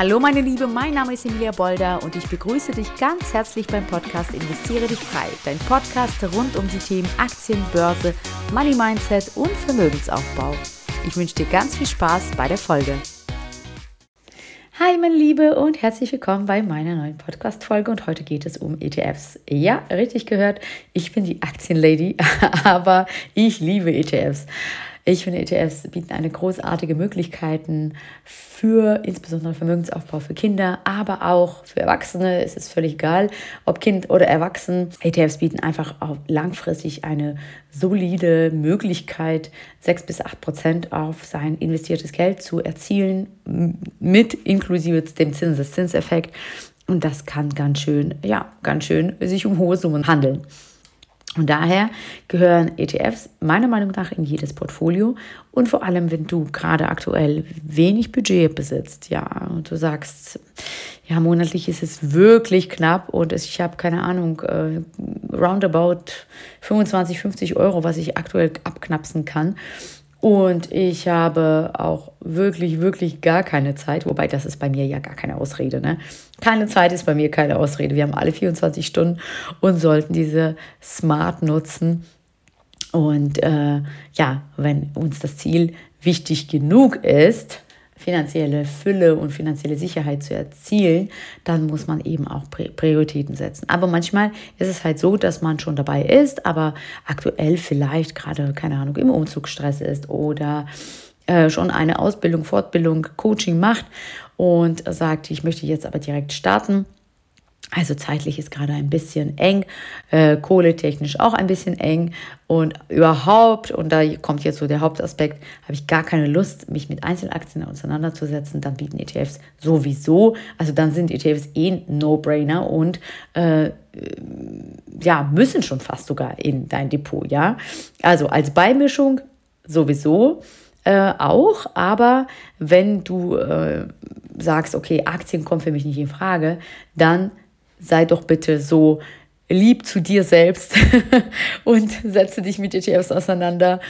Hallo meine Liebe, mein Name ist Emilia Bolder und ich begrüße dich ganz herzlich beim Podcast Investiere dich frei. Dein Podcast rund um die Themen Aktien, Börse, Money Mindset und Vermögensaufbau. Ich wünsche dir ganz viel Spaß bei der Folge. Hi meine Liebe und herzlich willkommen bei meiner neuen Podcast-Folge und heute geht es um ETFs. Ja, richtig gehört, ich bin die Aktienlady, aber ich liebe ETFs. Ich finde, ETFs bieten eine großartige Möglichkeiten für insbesondere Vermögensaufbau für Kinder, aber auch für Erwachsene. Es ist völlig egal, ob Kind oder Erwachsen. ETFs bieten einfach auch langfristig eine solide Möglichkeit, 6 bis 8 Prozent auf sein investiertes Geld zu erzielen, mit inklusive dem Zinseszinseffekt. Und das kann ganz schön, ja, ganz schön sich um hohe Summen handeln. Und daher gehören ETFs meiner Meinung nach in jedes Portfolio. Und vor allem, wenn du gerade aktuell wenig Budget besitzt, ja, und du sagst, ja, monatlich ist es wirklich knapp und ich habe keine Ahnung, äh, roundabout 25, 50 Euro, was ich aktuell abknapsen kann. Und ich habe auch wirklich, wirklich gar keine Zeit, wobei das ist bei mir ja gar keine Ausrede. Ne? Keine Zeit ist bei mir keine Ausrede. Wir haben alle 24 Stunden und sollten diese smart nutzen. Und äh, ja, wenn uns das Ziel wichtig genug ist, finanzielle Fülle und finanzielle Sicherheit zu erzielen, dann muss man eben auch Prioritäten setzen. Aber manchmal ist es halt so, dass man schon dabei ist, aber aktuell vielleicht gerade, keine Ahnung, im Umzugsstress ist oder äh, schon eine Ausbildung, Fortbildung, Coaching macht und sagt, ich möchte jetzt aber direkt starten also zeitlich ist gerade ein bisschen eng, äh, kohletechnisch auch ein bisschen eng. Und überhaupt, und da kommt jetzt so der Hauptaspekt, habe ich gar keine Lust, mich mit Einzelaktien auseinanderzusetzen, dann bieten ETFs sowieso, also dann sind ETFs eh No-Brainer und äh, ja, müssen schon fast sogar in dein Depot, ja. Also als Beimischung sowieso äh, auch, aber wenn du äh, sagst, okay, Aktien kommen für mich nicht in Frage, dann sei doch bitte so lieb zu dir selbst und setze dich mit ETFs auseinander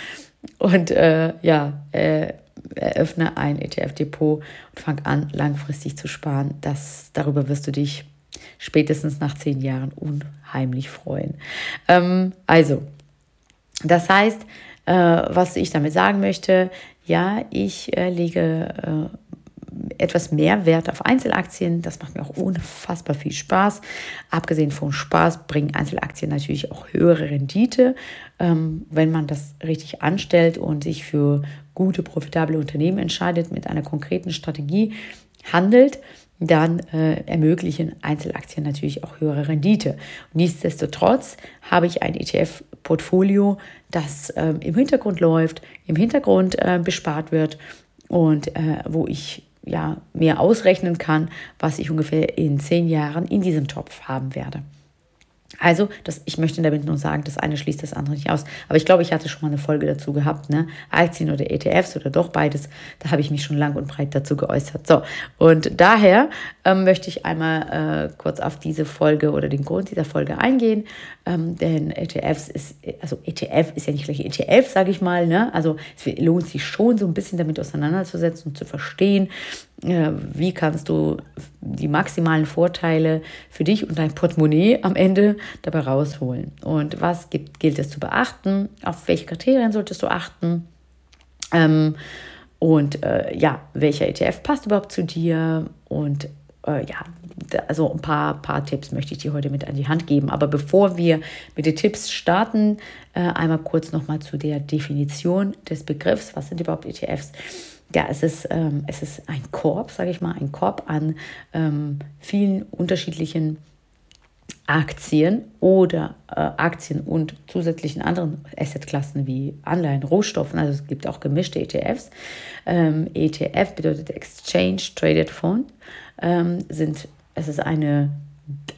und äh, ja, äh, eröffne ein ETF-Depot und fang an, langfristig zu sparen. Das, darüber wirst du dich spätestens nach zehn Jahren unheimlich freuen. Ähm, also, das heißt, äh, was ich damit sagen möchte, ja, ich äh, lege äh, etwas mehr Wert auf Einzelaktien. Das macht mir auch unfassbar viel Spaß. Abgesehen vom Spaß bringen Einzelaktien natürlich auch höhere Rendite, ähm, wenn man das richtig anstellt und sich für gute, profitable Unternehmen entscheidet, mit einer konkreten Strategie handelt dann äh, ermöglichen Einzelaktien natürlich auch höhere Rendite. Nichtsdestotrotz habe ich ein ETF-Portfolio, das äh, im Hintergrund läuft, im Hintergrund äh, bespart wird und äh, wo ich ja, mir ausrechnen kann, was ich ungefähr in zehn Jahren in diesem Topf haben werde. Also, das, ich möchte damit nur sagen, das eine schließt das andere nicht aus. Aber ich glaube, ich hatte schon mal eine Folge dazu gehabt, ne? Aktien oder ETFs oder doch beides. Da habe ich mich schon lang und breit dazu geäußert. So, und daher ähm, möchte ich einmal äh, kurz auf diese Folge oder den Grund dieser Folge eingehen. Ähm, denn ETFs ist, also ETF ist ja nicht gleich ETF, sage ich mal. Ne? Also es lohnt sich schon, so ein bisschen damit auseinanderzusetzen und zu verstehen, wie kannst du die maximalen Vorteile für dich und dein Portemonnaie am Ende dabei rausholen? Und was gibt, gilt es zu beachten? Auf welche Kriterien solltest du achten? Ähm, und äh, ja, welcher ETF passt überhaupt zu dir? Und äh, ja, also ein paar, paar Tipps möchte ich dir heute mit an die Hand geben. Aber bevor wir mit den Tipps starten, äh, einmal kurz nochmal zu der Definition des Begriffs. Was sind überhaupt ETFs? Ja, es ist, ähm, es ist ein Korb, sage ich mal, ein Korb an ähm, vielen unterschiedlichen Aktien oder äh, Aktien und zusätzlichen anderen Assetklassen wie Anleihen, Rohstoffen. Also es gibt auch gemischte ETFs. Ähm, ETF bedeutet Exchange Traded Fund. Ähm, sind, es ist eine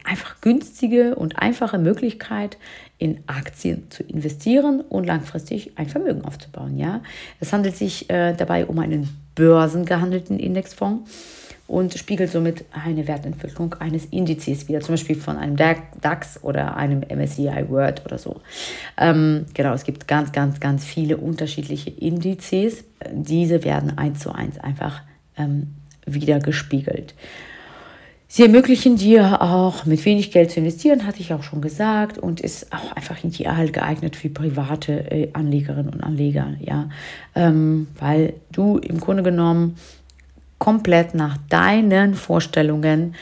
einfach günstige und einfache Möglichkeit, in Aktien zu investieren und langfristig ein Vermögen aufzubauen. Ja? Es handelt sich äh, dabei um einen börsengehandelten Indexfonds und spiegelt somit eine Wertentwicklung eines Indizes wieder, zum Beispiel von einem DAX oder einem MSCI World oder so. Ähm, genau, es gibt ganz, ganz, ganz viele unterschiedliche Indizes. Diese werden eins zu eins einfach ähm, wieder gespiegelt. Sie ermöglichen dir auch mit wenig Geld zu investieren, hatte ich auch schon gesagt, und ist auch einfach ideal geeignet für private äh, Anlegerinnen und Anleger, ja, ähm, weil du im Grunde genommen komplett nach deinen Vorstellungen,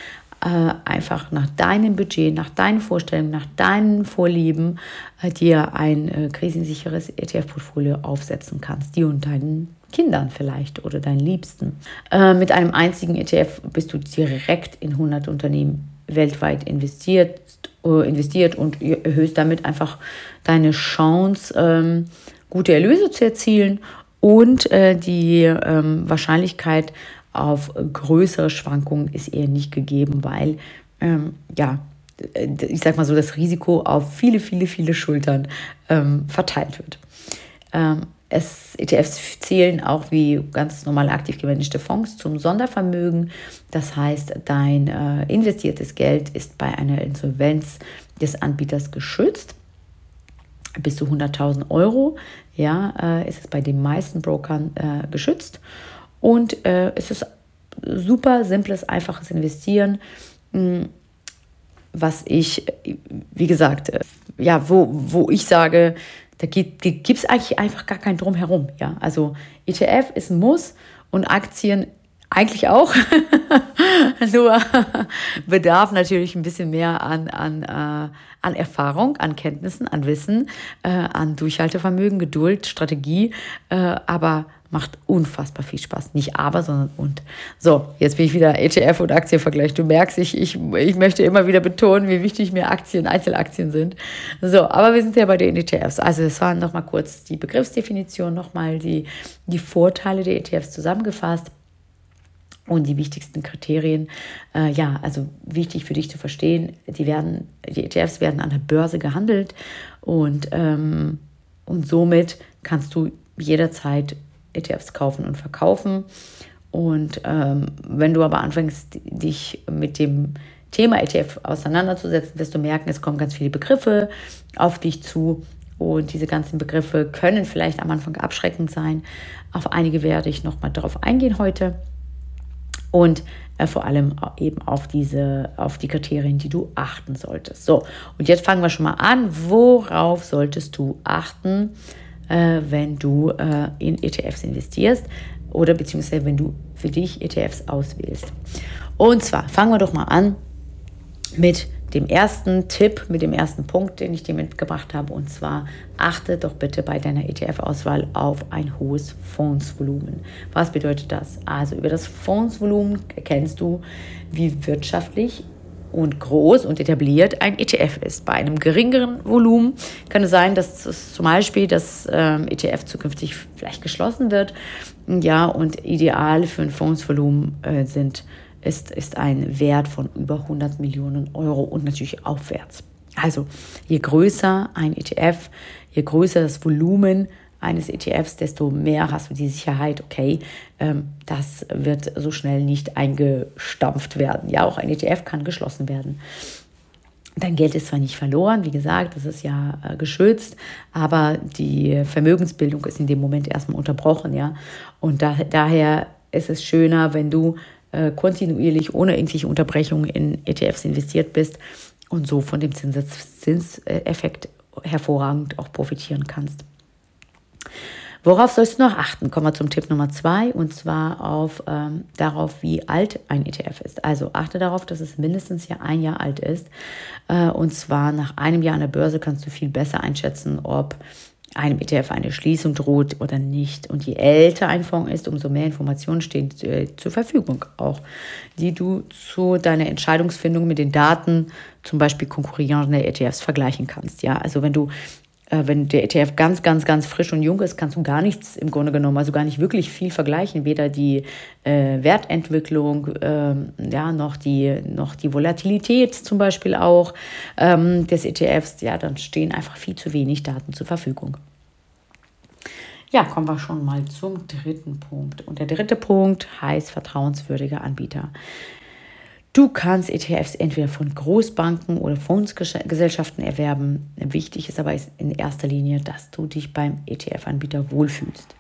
äh, einfach nach deinem Budget, nach deinen Vorstellungen, nach deinen Vorlieben äh, dir ein äh, krisensicheres ETF-Portfolio aufsetzen kannst, die und deinen Kindern vielleicht oder deinen Liebsten. Äh, mit einem einzigen ETF bist du direkt in 100 Unternehmen weltweit investiert, äh, investiert und erhöhst damit einfach deine Chance, ähm, gute Erlöse zu erzielen und äh, die ähm, Wahrscheinlichkeit auf größere Schwankungen ist eher nicht gegeben, weil ähm, ja, ich sag mal so, das Risiko auf viele, viele, viele Schultern ähm, verteilt wird. Es, ETFs zählen auch wie ganz normale aktiv gemanagte Fonds zum Sondervermögen. Das heißt, dein äh, investiertes Geld ist bei einer Insolvenz des Anbieters geschützt. Bis zu 100.000 Euro ja, äh, ist es bei den meisten Brokern äh, geschützt. Und äh, es ist super simples, einfaches Investieren, mh, was ich, wie gesagt, äh, ja, wo, wo ich sage, da gibt es eigentlich einfach gar kein Drumherum. Ja? Also ETF ist ein Muss und Aktien eigentlich auch. Nur bedarf natürlich ein bisschen mehr an, an, äh, an Erfahrung, an Kenntnissen, an Wissen, äh, an Durchhaltevermögen, Geduld, Strategie. Äh, aber Macht unfassbar viel Spaß. Nicht aber, sondern und. So, jetzt bin ich wieder ETF und Aktienvergleich. Du merkst, ich, ich, ich möchte immer wieder betonen, wie wichtig mir Aktien, Einzelaktien sind. So, aber wir sind ja bei den ETFs. Also, es waren nochmal kurz die Begriffsdefinition, nochmal die, die Vorteile der ETFs zusammengefasst und die wichtigsten Kriterien. Äh, ja, also wichtig für dich zu verstehen, die, werden, die ETFs werden an der Börse gehandelt und, ähm, und somit kannst du jederzeit ETFs kaufen und verkaufen. Und ähm, wenn du aber anfängst, dich mit dem Thema ETF auseinanderzusetzen, wirst du merken, es kommen ganz viele Begriffe auf dich zu. Und diese ganzen Begriffe können vielleicht am Anfang abschreckend sein. Auf einige werde ich nochmal darauf eingehen heute. Und äh, vor allem eben auf diese, auf die Kriterien, die du achten solltest. So, und jetzt fangen wir schon mal an. Worauf solltest du achten? Äh, wenn du äh, in ETFs investierst oder beziehungsweise wenn du für dich ETFs auswählst. Und zwar fangen wir doch mal an mit dem ersten Tipp, mit dem ersten Punkt, den ich dir mitgebracht habe. Und zwar achte doch bitte bei deiner ETF-Auswahl auf ein hohes Fondsvolumen. Was bedeutet das? Also über das Fondsvolumen erkennst du, wie wirtschaftlich und groß und etabliert ein ETF ist. Bei einem geringeren Volumen kann es sein, dass zum Beispiel das ähm, ETF zukünftig vielleicht geschlossen wird. Ja, und ideal für ein Fondsvolumen äh, sind, ist, ist ein Wert von über 100 Millionen Euro und natürlich aufwärts. Also je größer ein ETF, je größer das Volumen, eines ETFs, desto mehr hast du die Sicherheit, okay, ähm, das wird so schnell nicht eingestampft werden. Ja, auch ein ETF kann geschlossen werden. Dein Geld ist zwar nicht verloren, wie gesagt, das ist ja äh, geschützt, aber die Vermögensbildung ist in dem Moment erstmal unterbrochen, ja. Und da, daher ist es schöner, wenn du äh, kontinuierlich ohne irgendwelche Unterbrechungen in ETFs investiert bist und so von dem Zinseffekt hervorragend auch profitieren kannst. Worauf sollst du noch achten? Kommen wir zum Tipp Nummer zwei und zwar auf ähm, darauf, wie alt ein ETF ist. Also achte darauf, dass es mindestens ja ein Jahr alt ist. Äh, und zwar nach einem Jahr an der Börse kannst du viel besser einschätzen, ob einem ETF eine Schließung droht oder nicht. Und je älter ein Fonds ist, umso mehr Informationen stehen äh, zur Verfügung, auch die du zu deiner Entscheidungsfindung mit den Daten, zum Beispiel konkurrierende ETFs, vergleichen kannst. Ja, also wenn du wenn der ETF ganz, ganz, ganz frisch und jung ist, kannst du gar nichts im Grunde genommen, also gar nicht wirklich viel vergleichen. Weder die äh, Wertentwicklung, äh, ja, noch die, noch die Volatilität zum Beispiel auch ähm, des ETFs. Ja, dann stehen einfach viel zu wenig Daten zur Verfügung. Ja, kommen wir schon mal zum dritten Punkt. Und der dritte Punkt heißt vertrauenswürdige Anbieter. Du kannst ETFs entweder von Großbanken oder Fondsgesellschaften erwerben. Wichtig ist aber in erster Linie, dass du dich beim ETF-Anbieter wohlfühlst.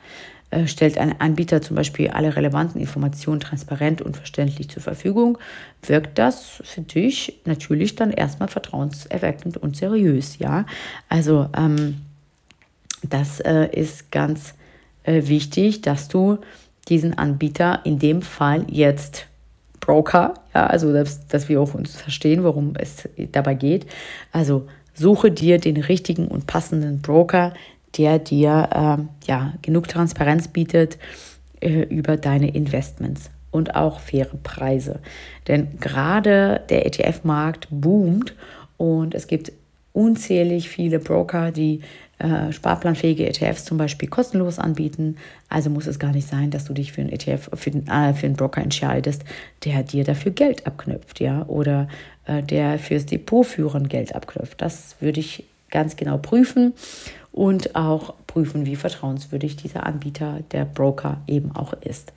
äh, stellt ein Anbieter zum Beispiel alle relevanten Informationen transparent und verständlich zur Verfügung, wirkt das für dich natürlich dann erstmal vertrauenserweckend und seriös, ja. Also ähm, das äh, ist ganz äh, wichtig, dass du diesen Anbieter in dem Fall jetzt Broker, ja, also dass, dass wir auch uns verstehen, worum es dabei geht. Also suche dir den richtigen und passenden Broker, der dir äh, ja, genug Transparenz bietet äh, über deine Investments und auch faire Preise. Denn gerade der ETF-Markt boomt und es gibt unzählig viele Broker, die äh, sparplanfähige ETFs zum Beispiel kostenlos anbieten. Also muss es gar nicht sein, dass du dich für einen ETF, für, den, äh, für einen Broker entscheidest, der dir dafür Geld abknüpft, ja, oder äh, der fürs Depot führen Geld abknüpft. Das würde ich ganz genau prüfen und auch prüfen, wie vertrauenswürdig dieser Anbieter, der Broker eben auch ist.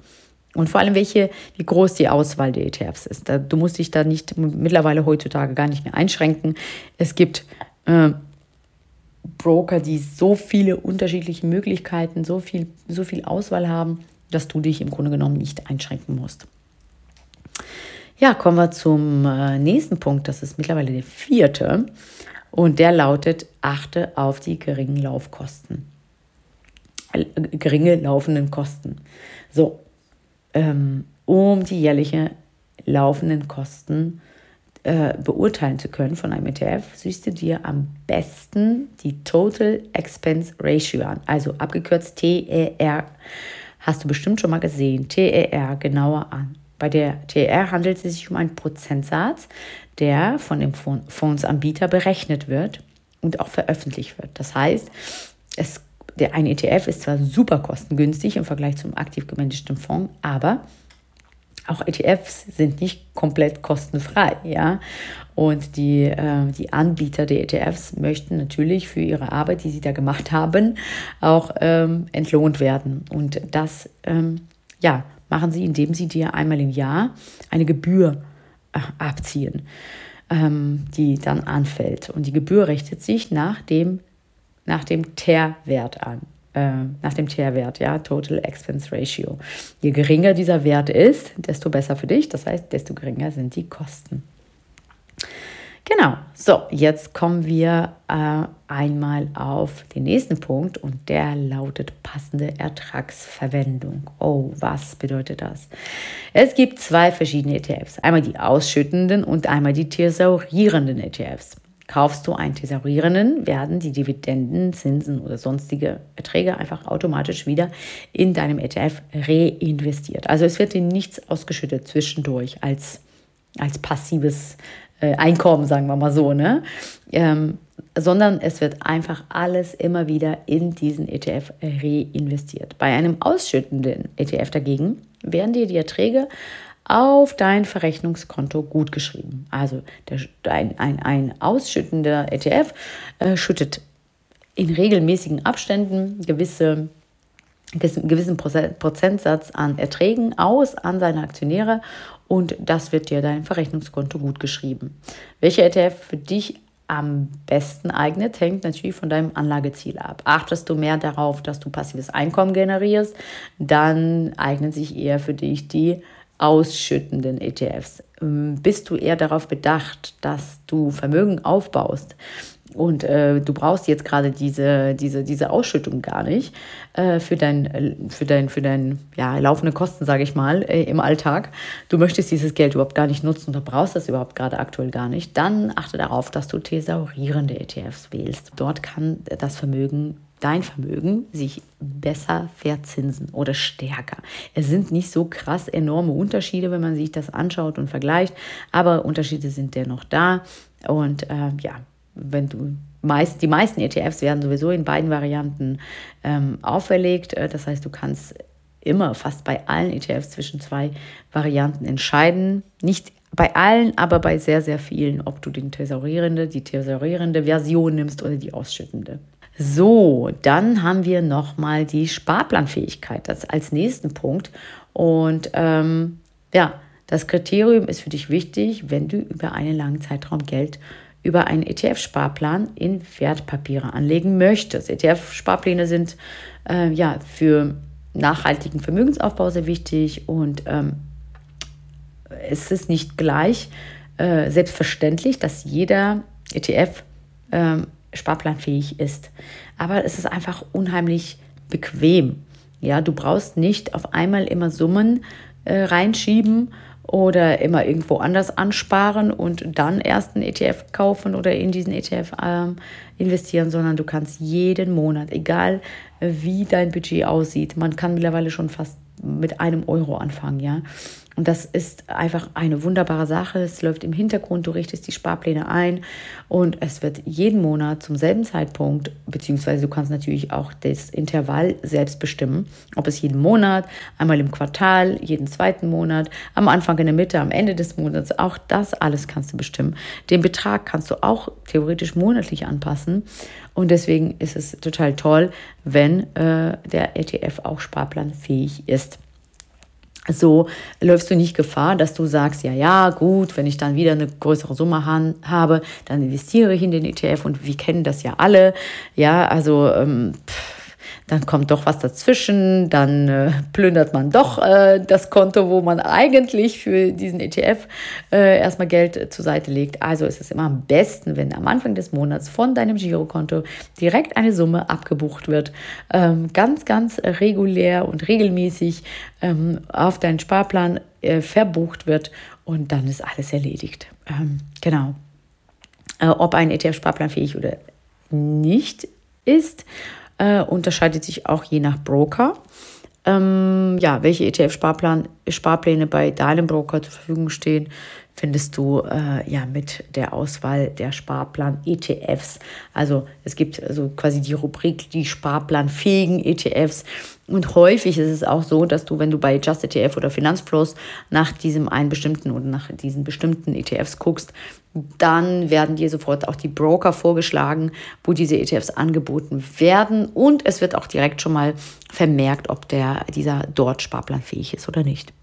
Und vor allem, welche, wie groß die Auswahl der ETFs ist. Da, du musst dich da nicht mittlerweile heutzutage gar nicht mehr einschränken. Es gibt äh, Broker, die so viele unterschiedliche Möglichkeiten, so viel, so viel Auswahl haben, dass du dich im Grunde genommen nicht einschränken musst. Ja, kommen wir zum äh, nächsten Punkt. Das ist mittlerweile der vierte. Und der lautet, achte auf die geringen Laufkosten. Äh, geringe laufenden Kosten. So, ähm, um die jährliche laufenden Kosten äh, beurteilen zu können von einem ETF, siehst du dir am besten die Total Expense Ratio an, also abgekürzt TER. Hast du bestimmt schon mal gesehen, TER genauer an. Bei der TER handelt es sich um einen Prozentsatz, der von dem Fondsanbieter berechnet wird und auch veröffentlicht wird. Das heißt, es, der, ein ETF ist zwar super kostengünstig im Vergleich zum aktiv gemanagten Fonds, aber auch ETFs sind nicht komplett kostenfrei, ja. Und die, äh, die Anbieter der ETFs möchten natürlich für ihre Arbeit, die sie da gemacht haben, auch ähm, entlohnt werden. Und das, ähm, ja, machen sie, indem sie dir einmal im Jahr eine Gebühr äh, abziehen, ähm, die dann anfällt. Und die Gebühr richtet sich nach dem, nach dem TER-Wert an nach dem TR-Wert, ja, Total Expense Ratio. Je geringer dieser Wert ist, desto besser für dich, das heißt, desto geringer sind die Kosten. Genau, so, jetzt kommen wir äh, einmal auf den nächsten Punkt und der lautet passende Ertragsverwendung. Oh, was bedeutet das? Es gibt zwei verschiedene ETFs, einmal die ausschüttenden und einmal die thesaurierenden ETFs. Kaufst du einen Thesaurierenden, werden die Dividenden, Zinsen oder sonstige Erträge einfach automatisch wieder in deinem ETF reinvestiert. Also es wird dir nichts ausgeschüttet zwischendurch als, als passives äh, Einkommen, sagen wir mal so, ne? Ähm, sondern es wird einfach alles immer wieder in diesen ETF reinvestiert. Bei einem ausschüttenden ETF dagegen werden dir die Erträge auf dein Verrechnungskonto gutgeschrieben. Also der, ein, ein, ein ausschüttender ETF äh, schüttet in regelmäßigen Abständen gewisse gewissen Prozentsatz an Erträgen aus an seine Aktionäre und das wird dir dein Verrechnungskonto gut geschrieben. Welcher ETF für dich am besten eignet, hängt natürlich von deinem Anlageziel ab. Achtest du mehr darauf, dass du passives Einkommen generierst, dann eignen sich eher für dich die ausschüttenden ETFs? Ähm, bist du eher darauf bedacht, dass du Vermögen aufbaust? Und äh, du brauchst jetzt gerade diese, diese, diese Ausschüttung gar nicht äh, für dein, für dein, für dein ja, laufende Kosten, sage ich mal, äh, im Alltag. Du möchtest dieses Geld überhaupt gar nicht nutzen oder brauchst das überhaupt gerade aktuell gar nicht. Dann achte darauf, dass du thesaurierende ETFs wählst. Dort kann das Vermögen dein Vermögen sich besser verzinsen oder stärker. Es sind nicht so krass enorme Unterschiede, wenn man sich das anschaut und vergleicht, aber Unterschiede sind dennoch da. Und äh, ja, wenn du meist, die meisten ETFs werden sowieso in beiden Varianten ähm, auferlegt. Äh, das heißt, du kannst immer fast bei allen ETFs zwischen zwei Varianten entscheiden. Nicht bei allen, aber bei sehr, sehr vielen, ob du den thesaurierende, die thesaurierende Version nimmst oder die ausschüttende. So, dann haben wir nochmal die Sparplanfähigkeit das als nächsten Punkt. Und ähm, ja, das Kriterium ist für dich wichtig, wenn du über einen langen Zeitraum Geld über einen ETF-Sparplan in Wertpapiere anlegen möchtest. ETF-Sparpläne sind äh, ja für nachhaltigen Vermögensaufbau sehr wichtig und ähm, es ist nicht gleich äh, selbstverständlich, dass jeder ETF ähm, sparplanfähig ist. Aber es ist einfach unheimlich bequem. Ja, du brauchst nicht auf einmal immer Summen äh, reinschieben oder immer irgendwo anders ansparen und dann erst einen ETF kaufen oder in diesen ETF ähm, investieren, sondern du kannst jeden Monat, egal äh, wie dein Budget aussieht, man kann mittlerweile schon fast mit einem Euro anfangen, ja. Und das ist einfach eine wunderbare Sache. Es läuft im Hintergrund, du richtest die Sparpläne ein und es wird jeden Monat zum selben Zeitpunkt, beziehungsweise du kannst natürlich auch das Intervall selbst bestimmen, ob es jeden Monat, einmal im Quartal, jeden zweiten Monat, am Anfang, in der Mitte, am Ende des Monats, auch das alles kannst du bestimmen. Den Betrag kannst du auch theoretisch monatlich anpassen und deswegen ist es total toll, wenn äh, der ETF auch sparplanfähig ist so läufst du nicht Gefahr, dass du sagst, ja, ja, gut, wenn ich dann wieder eine größere Summe habe, dann investiere ich in den ETF und wir kennen das ja alle. Ja, also ähm, pff, dann kommt doch was dazwischen, dann äh, plündert man doch äh, das Konto, wo man eigentlich für diesen ETF äh, erstmal Geld äh, zur Seite legt. Also ist es immer am besten, wenn am Anfang des Monats von deinem Girokonto direkt eine Summe abgebucht wird, ähm, ganz, ganz regulär und regelmäßig ähm, auf deinen Sparplan äh, verbucht wird und dann ist alles erledigt. Ähm, genau. Äh, ob ein ETF sparplanfähig oder nicht ist, äh, unterscheidet sich auch je nach Broker. Ähm, ja, welche ETF-Sparpläne bei deinem Broker zur Verfügung stehen, findest du äh, ja mit der Auswahl der Sparplan-ETFs. Also es gibt also quasi die Rubrik die sparplanfähigen ETFs. Und häufig ist es auch so, dass du, wenn du bei Just ETF oder Finanzflows nach diesem einen bestimmten oder nach diesen bestimmten ETFs guckst, dann werden dir sofort auch die Broker vorgeschlagen, wo diese ETFs angeboten werden. Und es wird auch direkt schon mal vermerkt, ob der, dieser dort sparplanfähig ist oder nicht.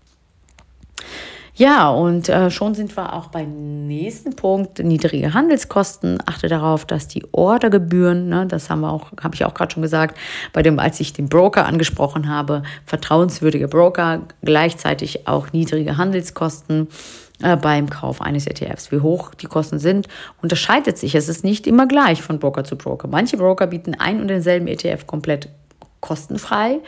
Ja, und äh, schon sind wir auch beim nächsten Punkt, niedrige Handelskosten. Achte darauf, dass die Ordergebühren, ne, das haben wir auch, habe ich auch gerade schon gesagt, bei dem, als ich den Broker angesprochen habe, vertrauenswürdige Broker, gleichzeitig auch niedrige Handelskosten äh, beim Kauf eines ETFs. Wie hoch die Kosten sind, unterscheidet sich. Es ist nicht immer gleich von Broker zu Broker. Manche Broker bieten ein und denselben ETF komplett kostenfrei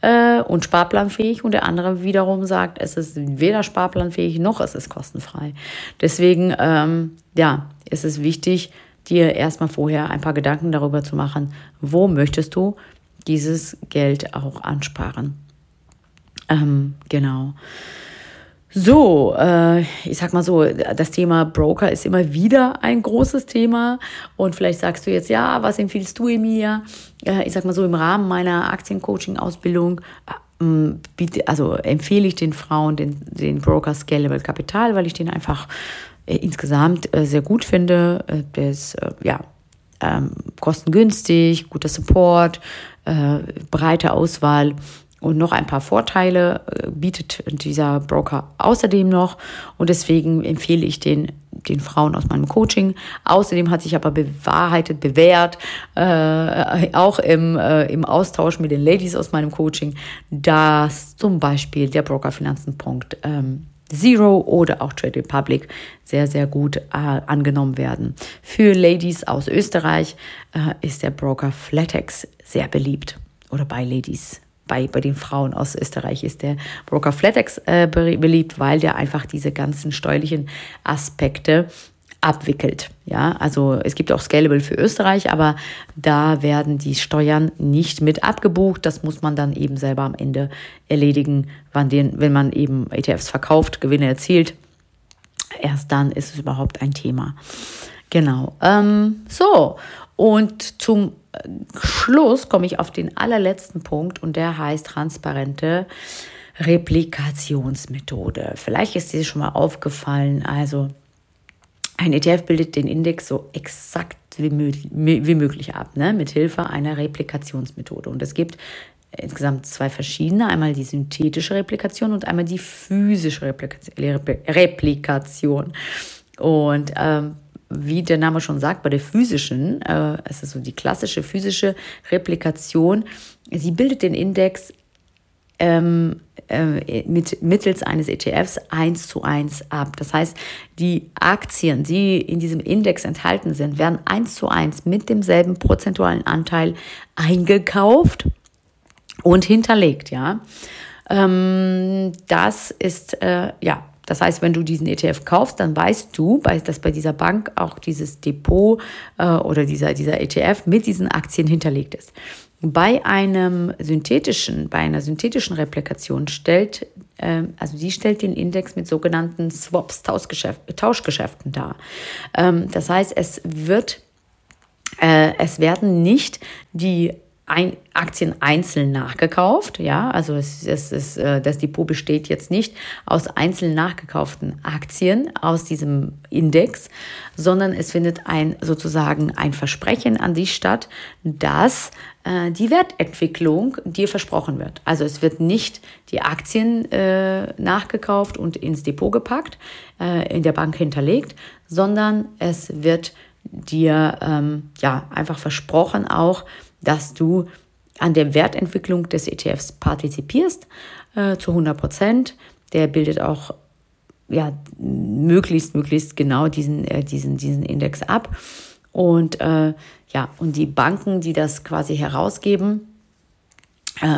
äh, und sparplanfähig und der andere wiederum sagt, es ist weder sparplanfähig noch es ist kostenfrei. Deswegen, ähm, ja, ist es wichtig, dir erstmal vorher ein paar Gedanken darüber zu machen, wo möchtest du dieses Geld auch ansparen. Ähm, genau. So, äh, ich sag mal so, das Thema Broker ist immer wieder ein großes Thema. Und vielleicht sagst du jetzt, ja, was empfiehlst du mir? Äh, ich sag mal so, im Rahmen meiner Aktiencoaching-Ausbildung äh, biete, also empfehle ich den Frauen den, den Broker Scalable Capital, weil ich den einfach äh, insgesamt äh, sehr gut finde. Äh, der ist, äh, ja, ähm, kostengünstig, guter Support, äh, breite Auswahl und noch ein paar Vorteile äh, bietet dieser Broker außerdem noch. Und deswegen empfehle ich den, den Frauen aus meinem Coaching. Außerdem hat sich aber bewahrheitet, bewährt, äh, auch im, äh, im Austausch mit den Ladies aus meinem Coaching, dass zum Beispiel der Broker Finanzen.punkt ähm, Zero oder auch Trade Republic sehr, sehr gut äh, angenommen werden. Für Ladies aus Österreich äh, ist der Broker Flatex sehr beliebt oder bei Ladies bei, bei den Frauen aus Österreich ist der Broker Flatex äh, beliebt, weil der einfach diese ganzen steuerlichen Aspekte abwickelt. Ja, also es gibt auch Scalable für Österreich, aber da werden die Steuern nicht mit abgebucht. Das muss man dann eben selber am Ende erledigen, wann den, wenn man eben ETFs verkauft, Gewinne erzielt. Erst dann ist es überhaupt ein Thema. Genau. Ähm, so, und zum Schluss komme ich auf den allerletzten Punkt und der heißt transparente Replikationsmethode. Vielleicht ist dir schon mal aufgefallen, also ein ETF bildet den Index so exakt wie, wie möglich ab, ne? mit Hilfe einer Replikationsmethode. Und es gibt insgesamt zwei verschiedene, einmal die synthetische Replikation und einmal die physische Replikation. Und ähm, wie der Name schon sagt, bei der physischen, äh, es ist so die klassische physische Replikation, sie bildet den Index ähm, äh, mit, mittels eines ETFs eins zu eins ab. Das heißt, die Aktien, die in diesem Index enthalten sind, werden eins zu eins mit demselben prozentualen Anteil eingekauft und hinterlegt, ja. Ähm, das ist, äh, ja, das heißt, wenn du diesen ETF kaufst, dann weißt du, dass bei dieser Bank auch dieses Depot äh, oder dieser, dieser ETF mit diesen Aktien hinterlegt ist. Bei einem synthetischen, bei einer synthetischen Replikation stellt, äh, also die stellt den Index mit sogenannten Swaps, Tauschgeschäft, Tauschgeschäften dar. Ähm, das heißt, es wird, äh, es werden nicht die ein, Aktien einzeln nachgekauft. Ja, also es, es, es, äh, das Depot besteht jetzt nicht aus einzeln nachgekauften Aktien aus diesem Index, sondern es findet ein sozusagen ein Versprechen an dich statt, dass äh, die Wertentwicklung dir versprochen wird. Also es wird nicht die Aktien äh, nachgekauft und ins Depot gepackt, äh, in der Bank hinterlegt, sondern es wird dir ähm, ja einfach versprochen auch, dass du an der Wertentwicklung des ETFs partizipierst äh, zu 100 Prozent. Der bildet auch ja, möglichst, möglichst genau diesen, äh, diesen, diesen Index ab. Und äh, ja, und die Banken, die das quasi herausgeben,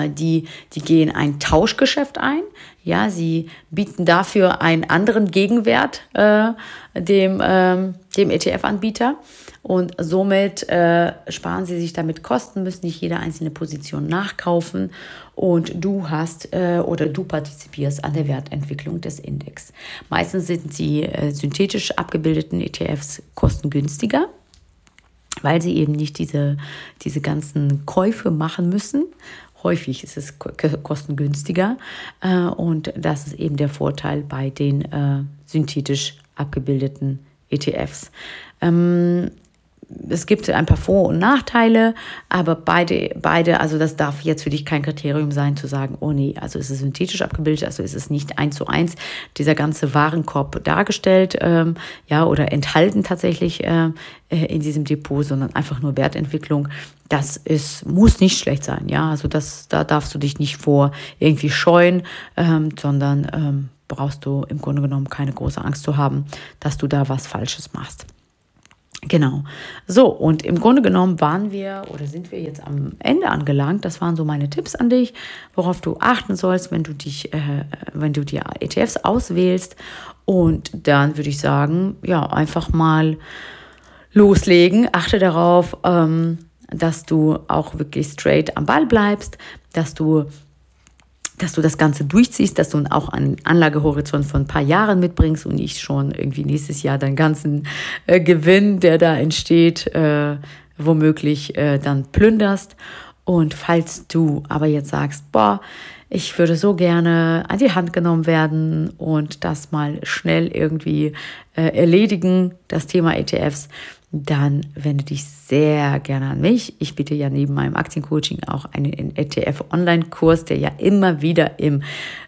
die, die gehen ein Tauschgeschäft ein. Ja, sie bieten dafür einen anderen Gegenwert äh, dem, ähm, dem ETF-Anbieter. Und somit äh, sparen sie sich damit Kosten, müssen nicht jede einzelne Position nachkaufen und du hast äh, oder du partizipierst an der Wertentwicklung des Index. Meistens sind die äh, synthetisch abgebildeten ETFs kostengünstiger weil sie eben nicht diese, diese ganzen Käufe machen müssen. Häufig ist es kostengünstiger äh, und das ist eben der Vorteil bei den äh, synthetisch abgebildeten ETFs. Ähm, es gibt ein paar Vor- und Nachteile, aber beide, beide, also das darf jetzt für dich kein Kriterium sein, zu sagen, oh nee, also ist es synthetisch abgebildet, also ist es nicht eins zu eins dieser ganze Warenkorb dargestellt, ähm, ja, oder enthalten tatsächlich äh, äh, in diesem Depot, sondern einfach nur Wertentwicklung. Das ist, muss nicht schlecht sein, ja, also das, da darfst du dich nicht vor irgendwie scheuen, ähm, sondern ähm, brauchst du im Grunde genommen keine große Angst zu haben, dass du da was Falsches machst. Genau. So, und im Grunde genommen waren wir oder sind wir jetzt am Ende angelangt. Das waren so meine Tipps an dich, worauf du achten sollst, wenn du dich, äh, wenn du die ETFs auswählst. Und dann würde ich sagen, ja, einfach mal loslegen. Achte darauf, ähm, dass du auch wirklich straight am Ball bleibst, dass du dass du das Ganze durchziehst, dass du auch einen Anlagehorizont von ein paar Jahren mitbringst und nicht schon irgendwie nächstes Jahr deinen ganzen äh, Gewinn, der da entsteht, äh, womöglich äh, dann plünderst. Und falls du aber jetzt sagst, boah, ich würde so gerne an die Hand genommen werden und das mal schnell irgendwie äh, erledigen, das Thema ETFs, dann wende dich sehr gerne an mich. Ich biete ja neben meinem Aktiencoaching auch einen ETF-Online-Kurs, der ja immer wieder im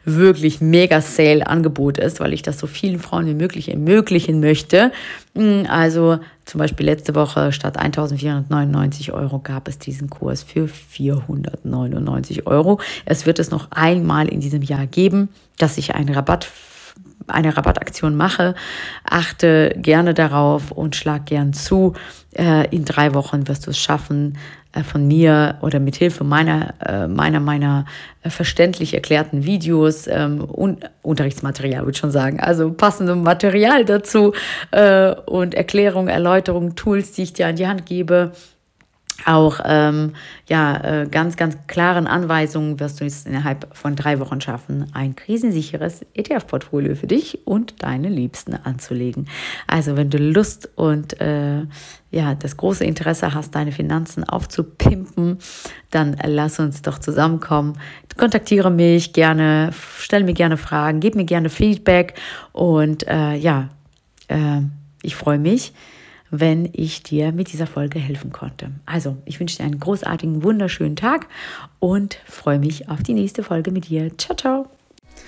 wirklich mega Sale-Angebot ist, weil ich das so vielen Frauen wie möglich ermöglichen möchte. Hm, also zum Beispiel letzte Woche statt 1499 Euro gab es diesen Kurs für 499 Euro. Es wird es noch einmal in diesem Jahr geben, dass ich einen Rabatt eine Rabattaktion mache, achte gerne darauf und schlag gern zu. Äh, in drei Wochen wirst du es schaffen, äh, von mir oder mit Hilfe meiner, äh, meiner, meiner verständlich erklärten Videos ähm, und Unterrichtsmaterial, würde ich schon sagen, also passendem Material dazu und Erklärung, Erläuterung, Tools, die ich dir an die Hand gebe, auch ähm, ja, äh, ganz, ganz klaren Anweisungen wirst du es innerhalb von drei Wochen schaffen, ein krisensicheres ETF-Portfolio für dich und deine Liebsten anzulegen. Also wenn du Lust und äh, ja, das große Interesse hast, deine Finanzen aufzupimpen, dann lass uns doch zusammenkommen. Kontaktiere mich gerne, stell mir gerne Fragen, gib mir gerne Feedback und äh, ja, äh, ich freue mich wenn ich dir mit dieser Folge helfen konnte. Also, ich wünsche dir einen großartigen, wunderschönen Tag und freue mich auf die nächste Folge mit dir. Ciao, ciao.